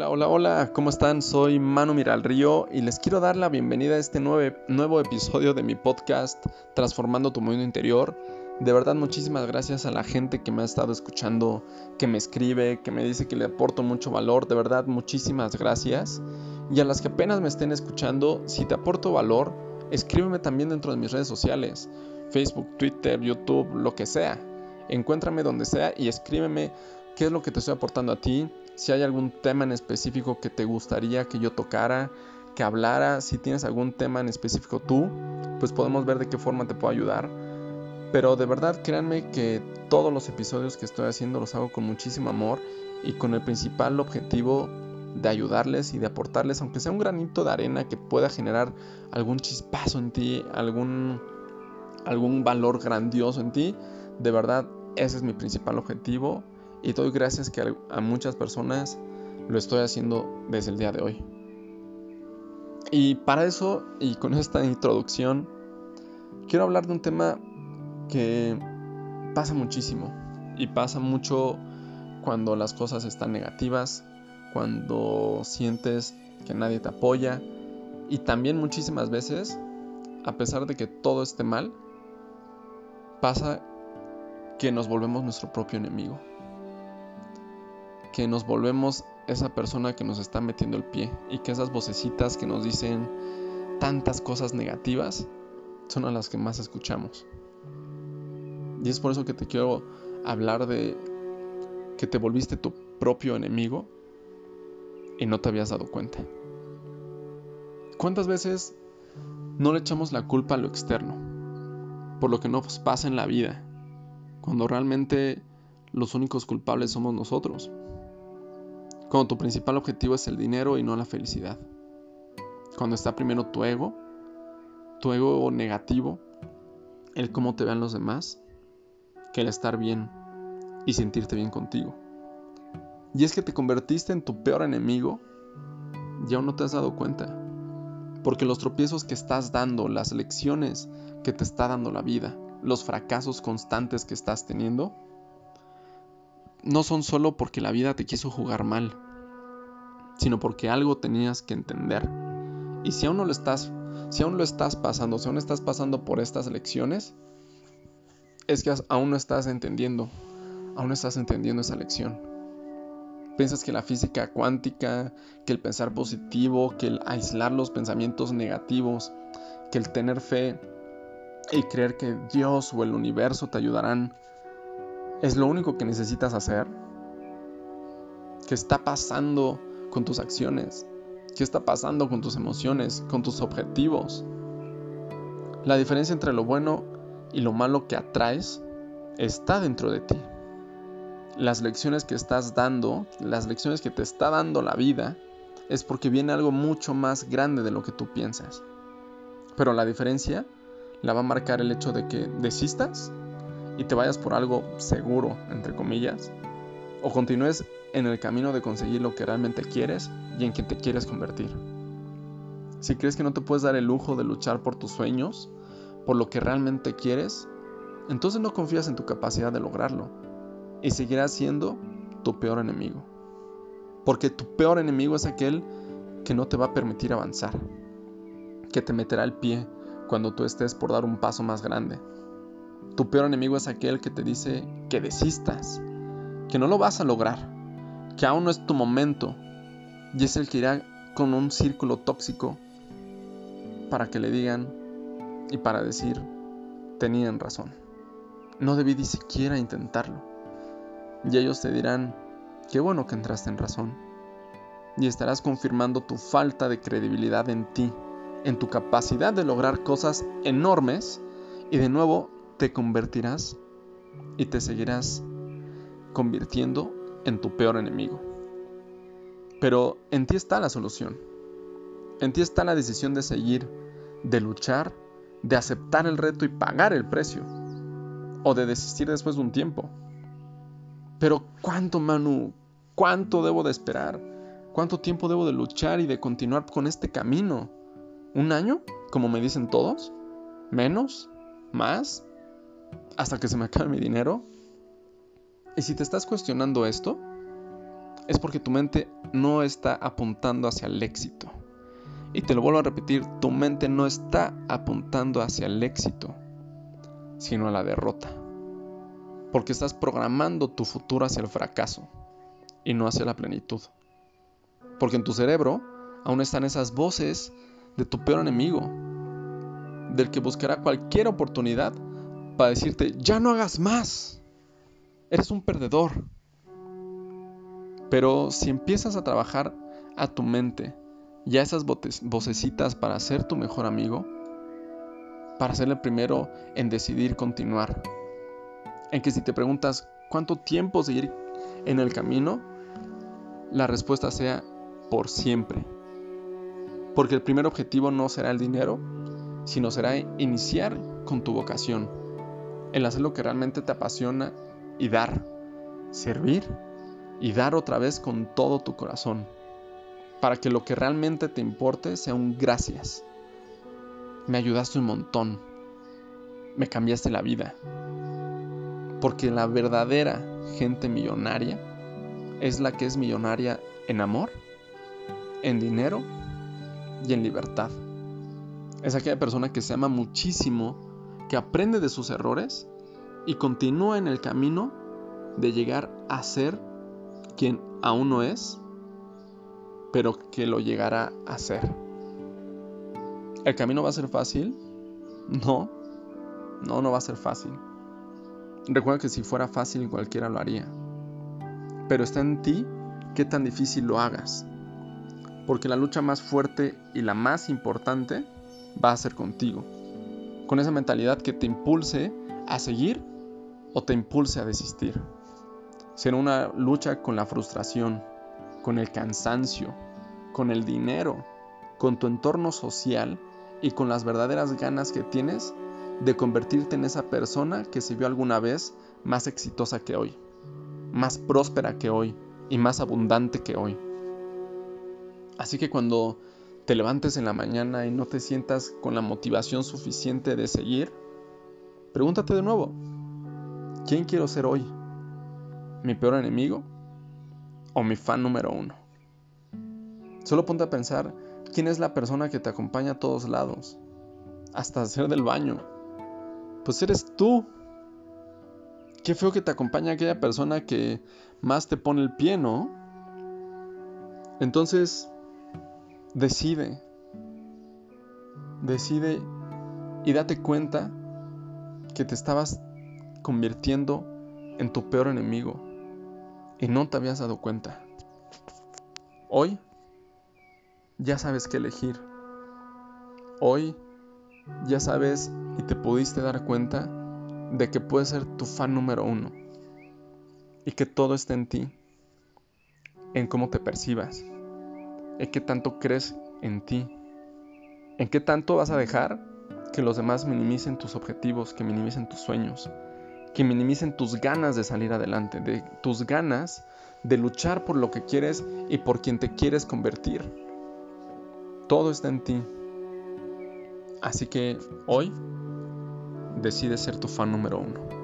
Hola, hola, hola, ¿cómo están? Soy Manu Río y les quiero dar la bienvenida a este nuevo, nuevo episodio de mi podcast Transformando tu Mundo Interior. De verdad, muchísimas gracias a la gente que me ha estado escuchando, que me escribe, que me dice que le aporto mucho valor. De verdad, muchísimas gracias. Y a las que apenas me estén escuchando, si te aporto valor, escríbeme también dentro de mis redes sociales, Facebook, Twitter, YouTube, lo que sea. Encuéntrame donde sea y escríbeme qué es lo que te estoy aportando a ti, si hay algún tema en específico que te gustaría que yo tocara, que hablara, si tienes algún tema en específico tú, pues podemos ver de qué forma te puedo ayudar. Pero de verdad créanme que todos los episodios que estoy haciendo los hago con muchísimo amor y con el principal objetivo de ayudarles y de aportarles, aunque sea un granito de arena que pueda generar algún chispazo en ti, algún, algún valor grandioso en ti, de verdad ese es mi principal objetivo y doy gracias que a muchas personas lo estoy haciendo desde el día de hoy. Y para eso, y con esta introducción, quiero hablar de un tema que pasa muchísimo. Y pasa mucho cuando las cosas están negativas, cuando sientes que nadie te apoya. Y también muchísimas veces, a pesar de que todo esté mal, pasa que nos volvemos nuestro propio enemigo que nos volvemos esa persona que nos está metiendo el pie y que esas vocecitas que nos dicen tantas cosas negativas son a las que más escuchamos. Y es por eso que te quiero hablar de que te volviste tu propio enemigo y no te habías dado cuenta. ¿Cuántas veces no le echamos la culpa a lo externo por lo que nos pasa en la vida cuando realmente los únicos culpables somos nosotros? Cuando tu principal objetivo es el dinero y no la felicidad. Cuando está primero tu ego, tu ego negativo, el cómo te vean los demás, que el estar bien y sentirte bien contigo. Y es que te convertiste en tu peor enemigo y aún no te has dado cuenta. Porque los tropiezos que estás dando, las lecciones que te está dando la vida, los fracasos constantes que estás teniendo, no son solo porque la vida te quiso jugar mal, sino porque algo tenías que entender. Y si aún no lo estás, si aún lo estás pasando, si aún estás pasando por estas lecciones, es que aún no estás entendiendo, aún no estás entendiendo esa lección. Piensas que la física cuántica, que el pensar positivo, que el aislar los pensamientos negativos, que el tener fe y creer que Dios o el universo te ayudarán ¿Es lo único que necesitas hacer? ¿Qué está pasando con tus acciones? ¿Qué está pasando con tus emociones, con tus objetivos? La diferencia entre lo bueno y lo malo que atraes está dentro de ti. Las lecciones que estás dando, las lecciones que te está dando la vida, es porque viene algo mucho más grande de lo que tú piensas. Pero la diferencia la va a marcar el hecho de que desistas y te vayas por algo seguro, entre comillas, o continúes en el camino de conseguir lo que realmente quieres y en quien te quieres convertir. Si crees que no te puedes dar el lujo de luchar por tus sueños, por lo que realmente quieres, entonces no confías en tu capacidad de lograrlo y seguirás siendo tu peor enemigo. Porque tu peor enemigo es aquel que no te va a permitir avanzar, que te meterá el pie cuando tú estés por dar un paso más grande, tu peor enemigo es aquel que te dice que desistas, que no lo vas a lograr, que aún no es tu momento, y es el que irá con un círculo tóxico para que le digan y para decir, tenían razón. No debí ni siquiera intentarlo. Y ellos te dirán, qué bueno que entraste en razón. Y estarás confirmando tu falta de credibilidad en ti, en tu capacidad de lograr cosas enormes y de nuevo te convertirás y te seguirás convirtiendo en tu peor enemigo. Pero en ti está la solución. En ti está la decisión de seguir, de luchar, de aceptar el reto y pagar el precio. O de desistir después de un tiempo. Pero ¿cuánto, Manu? ¿Cuánto debo de esperar? ¿Cuánto tiempo debo de luchar y de continuar con este camino? ¿Un año? Como me dicen todos. ¿Menos? ¿Más? Hasta que se me acabe mi dinero? Y si te estás cuestionando esto, es porque tu mente no está apuntando hacia el éxito. Y te lo vuelvo a repetir, tu mente no está apuntando hacia el éxito, sino a la derrota. Porque estás programando tu futuro hacia el fracaso y no hacia la plenitud. Porque en tu cerebro aún están esas voces de tu peor enemigo, del que buscará cualquier oportunidad para decirte, ya no hagas más, eres un perdedor. Pero si empiezas a trabajar a tu mente y a esas vocecitas para ser tu mejor amigo, para ser el primero en decidir continuar, en que si te preguntas cuánto tiempo seguir en el camino, la respuesta sea por siempre. Porque el primer objetivo no será el dinero, sino será iniciar con tu vocación, el hacer lo que realmente te apasiona y dar, servir y dar otra vez con todo tu corazón, para que lo que realmente te importe sea un gracias. Me ayudaste un montón, me cambiaste la vida, porque la verdadera gente millonaria es la que es millonaria en amor, en dinero y en libertad. Es aquella persona que se ama muchísimo, que aprende de sus errores y continúa en el camino de llegar a ser quien aún no es, pero que lo llegará a ser. ¿El camino va a ser fácil? No, no, no va a ser fácil. Recuerda que si fuera fácil cualquiera lo haría. Pero está en ti qué tan difícil lo hagas porque la lucha más fuerte y la más importante va a ser contigo, con esa mentalidad que te impulse a seguir o te impulse a desistir. Será una lucha con la frustración, con el cansancio, con el dinero, con tu entorno social y con las verdaderas ganas que tienes de convertirte en esa persona que se vio alguna vez más exitosa que hoy, más próspera que hoy y más abundante que hoy. Así que cuando te levantes en la mañana y no te sientas con la motivación suficiente de seguir, pregúntate de nuevo, ¿quién quiero ser hoy? ¿Mi peor enemigo o mi fan número uno? Solo ponte a pensar quién es la persona que te acompaña a todos lados, hasta hacer del baño. Pues eres tú. Qué feo que te acompaña aquella persona que más te pone el pie, ¿no? Entonces, Decide. Decide y date cuenta que te estabas convirtiendo en tu peor enemigo y no te habías dado cuenta. Hoy ya sabes qué elegir. Hoy ya sabes y te pudiste dar cuenta de que puedes ser tu fan número uno y que todo está en ti, en cómo te percibas en qué tanto crees en ti, en qué tanto vas a dejar que los demás minimicen tus objetivos, que minimicen tus sueños, que minimicen tus ganas de salir adelante, de tus ganas de luchar por lo que quieres y por quien te quieres convertir. Todo está en ti. Así que hoy decide ser tu fan número uno.